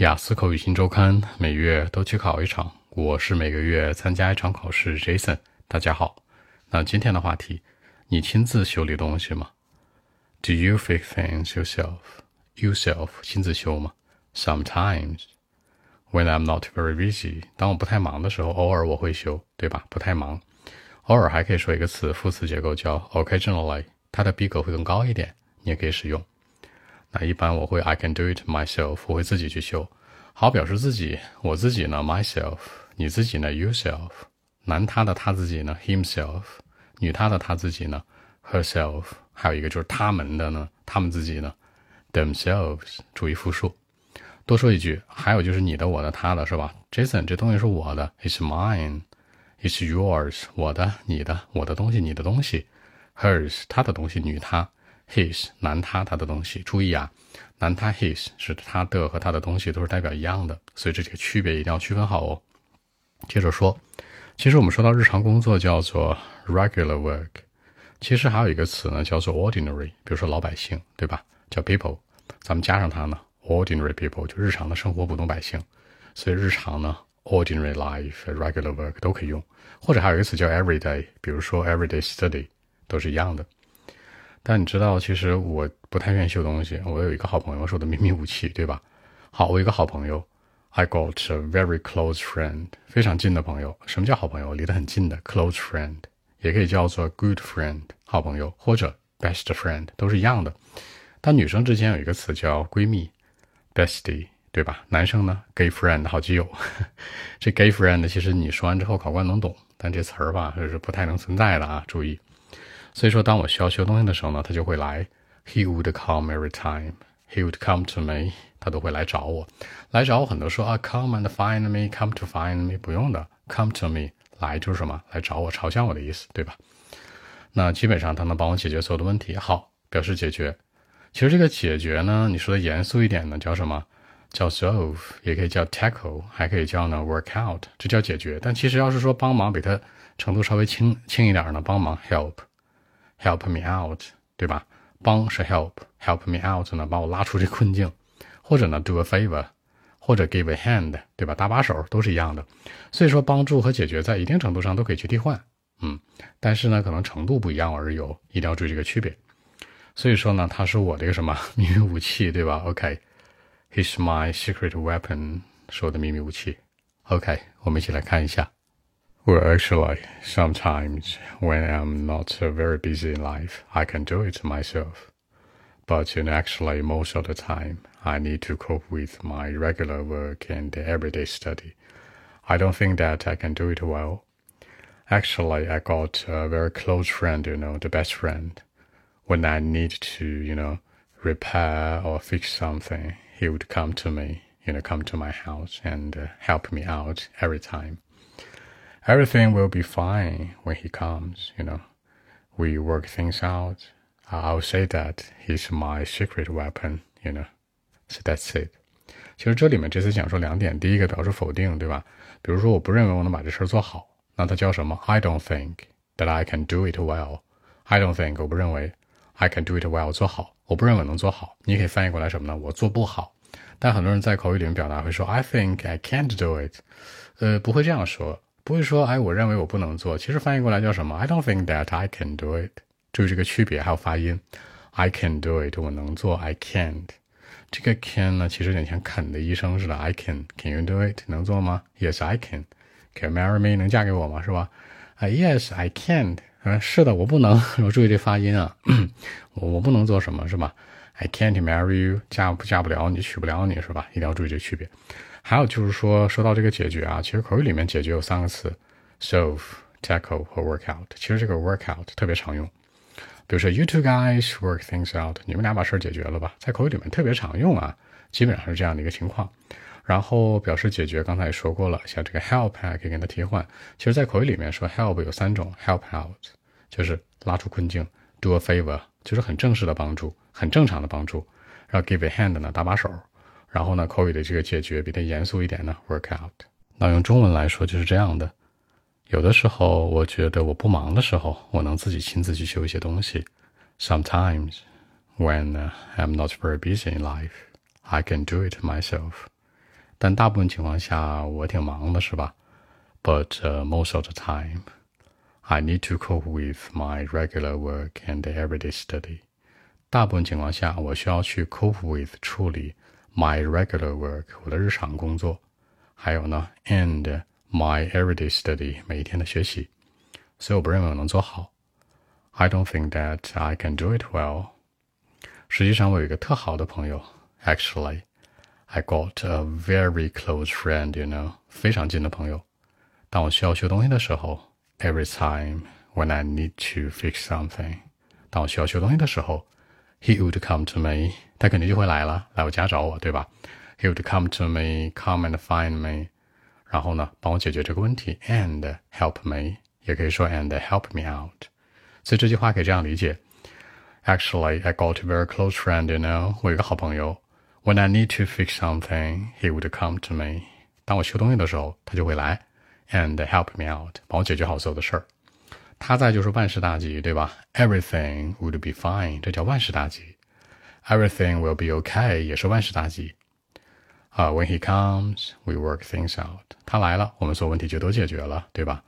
雅思口语新周刊每月都去考一场，我是每个月参加一场考试。Jason，大家好。那今天的话题，你亲自修理东西吗？Do you fix things yourself? Yourself 亲自修吗？Sometimes when I'm not very busy，当我不太忙的时候，偶尔我会修，对吧？不太忙，偶尔还可以说一个词，副词结构叫 occasionally，它的逼格会更高一点，你也可以使用。那一般我会 I can do it myself，我会自己去修。好，表示自己，我自己呢 myself，你自己呢 yourself，男他的他自己呢 himself，女他的他自己呢 herself，还有一个就是他们的呢，他们自己呢 themselves，注意复数。多说一句，还有就是你的、我的、他的，是吧？Jason，这东西是我的，it's mine，it's yours，我的、你的、我的东西、你的东西，hers，他的东西，女他。His 男他他的东西，注意啊，男他 his 是他的和他的东西都是代表一样的，所以这几个区别一定要区分好哦。接着说，其实我们说到日常工作叫做 regular work，其实还有一个词呢叫做 ordinary，比如说老百姓，对吧？叫 people，咱们加上它呢，ordinary people 就日常的生活普通百姓，所以日常呢 ordinary life，regular work 都可以用，或者还有一个词叫 everyday，比如说 everyday study 都是一样的。但你知道，其实我不太愿意修东西。我有一个好朋友，是我的秘密武器，对吧？好，我有一个好朋友，I got a very close friend，非常近的朋友。什么叫好朋友？离得很近的，close friend，也可以叫做 good friend，好朋友，或者 best friend，都是一样的。但女生之间有一个词叫闺蜜，bestie，对吧？男生呢，gay friend，好基友。这 gay friend 其实你说完之后，考官能懂，但这词儿吧，就是不太能存在的啊，注意。所以说，当我需要修东西的时候呢，他就会来。He would come every time. He would come to me. 他都会来找我，来找我。很多说啊，come and find me, come to find me，不用的，come to me，来就是什么？来找我，朝向我的意思，对吧？那基本上他能帮我解决所有的问题。好，表示解决。其实这个解决呢，你说的严肃一点呢，叫什么？叫 solve，也可以叫 tackle，还可以叫呢 work out，这叫解决。但其实要是说帮忙，比它程度稍微轻轻一点呢，帮忙 help。Help me out，对吧？帮是 help，help me out 呢，把我拉出这困境，或者呢 do a favor，或者 give a hand，对吧？搭把手都是一样的。所以说帮助和解决在一定程度上都可以去替换，嗯，但是呢可能程度不一样而有，一定要注意这个区别。所以说呢，它是我的一个什么 秘密武器，对吧？OK，he's my secret weapon，是我的秘密武器。OK，我们一起来看一下。Well, actually, sometimes when I'm not very busy in life, I can do it myself. But you know, actually, most of the time, I need to cope with my regular work and everyday study. I don't think that I can do it well. Actually, I got a very close friend, you know, the best friend. When I need to, you know, repair or fix something, he would come to me, you know, come to my house and uh, help me out every time everything will be fine when he comes, you know. We work things out. I'll say that he's my secret weapon, you know. So that's it. 其实这里面这次讲说两点，第一个表示否定，对吧？比如说我不认为我能把这事儿做好，那它叫什么？I don't think that I can do it well. I don't think 我不认为 I can do it well 做好，我不认为能做好。你可以翻译过来什么呢？我做不好。但很多人在口语里面表达会说 I think I can't do it，呃，不会这样说。 不会说，哎，我认为我不能做。其实翻译过来叫什么？I don't think that I can do it。注意这个区别，还有发音。I can do it，我能做。I can't。这个 can 呢，其实有点像肯的医生似的。I can。Can you do it？能做吗？Yes, I can。Can you marry me？能嫁给我吗？是吧？啊，Yes, I can't。嗯，是的，我不能。我注意这发音啊。我我不能做什么，是吧？I can't marry you。嫁不嫁不了你，娶不了你，是吧？一定要注意这区别。还有就是说，说到这个解决啊，其实口语里面解决有三个词：solve、tackle 和 work out。其实这个 work out 特别常用，比如说 you two guys work things out，你们俩把事儿解决了吧，在口语里面特别常用啊，基本上是这样的一个情况。然后表示解决，刚才也说过了，像这个 help 还可以跟它替换。其实，在口语里面说 help 有三种：help out 就是拉出困境；do a favor 就是很正式的帮助，很正常的帮助；然后 give a hand 呢，搭把手。然后呢，口语的这个解决比它严肃一点呢，work out。那用中文来说就是这样的。有的时候我觉得我不忙的时候，我能自己亲自去修一些东西。Sometimes when I'm not very busy in life, I can do it myself. 但大部分情况下我挺忙的，是吧？But、uh, most of the time, I need to cope with my regular work and everyday study. 大部分情况下，我需要去 cope with 处理 my regular work 我的日常工作，还有呢，and my everyday study 每一天的学习。所以我不认为我能做好。I don't think that I can do it well. 实际上，我有一个特好的朋友，actually, I got a very close friend, you know，非常近的朋友。当我需要修东西的时候，every time when I need to fix something，当我需要修东西的时候，he would come to me， 他肯定就会来了，来我家找我，对吧？He would come to me, come and find me，然后呢，帮我解决这个问题，and help me，也可以说 and help me out。所以这句话可以这样理解。Actually, I got a very close friend, you know. 我有个好朋友，When I need to fix something, he would come to me. 当我修东西的时候，他就会来，and help me out，帮我解决好所有的事儿。他在就是万事大吉，对吧？Everything would be fine，这叫万事大吉。 Everything will be okay，也是万事大吉。啊、When he comes, we work things out。他来了，我们所有问题就都解决了，对吧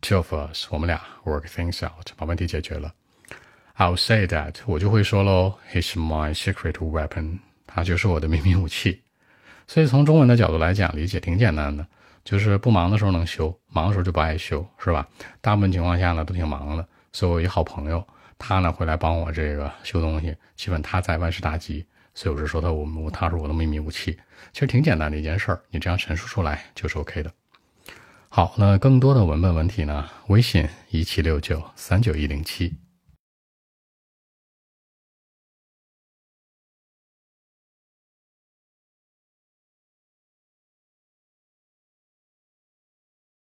？Two of us，我们俩 work things out，把问题解决了。I'll say that，我就会说喽，He's my secret weapon，他就是我的秘密武器。所以从中文的角度来讲，理解挺简单的，就是不忙的时候能修，忙的时候就不爱修，是吧？大部分情况下呢都挺忙的。所以我一好朋友，他呢会来帮我这个修东西，基本他在万事大吉。所以我是说他我我他是我的秘密武器，其实挺简单的一件事儿，你这样陈述出来就是 OK 的。好，那更多的文本文体呢，微信一七六九三九一零七。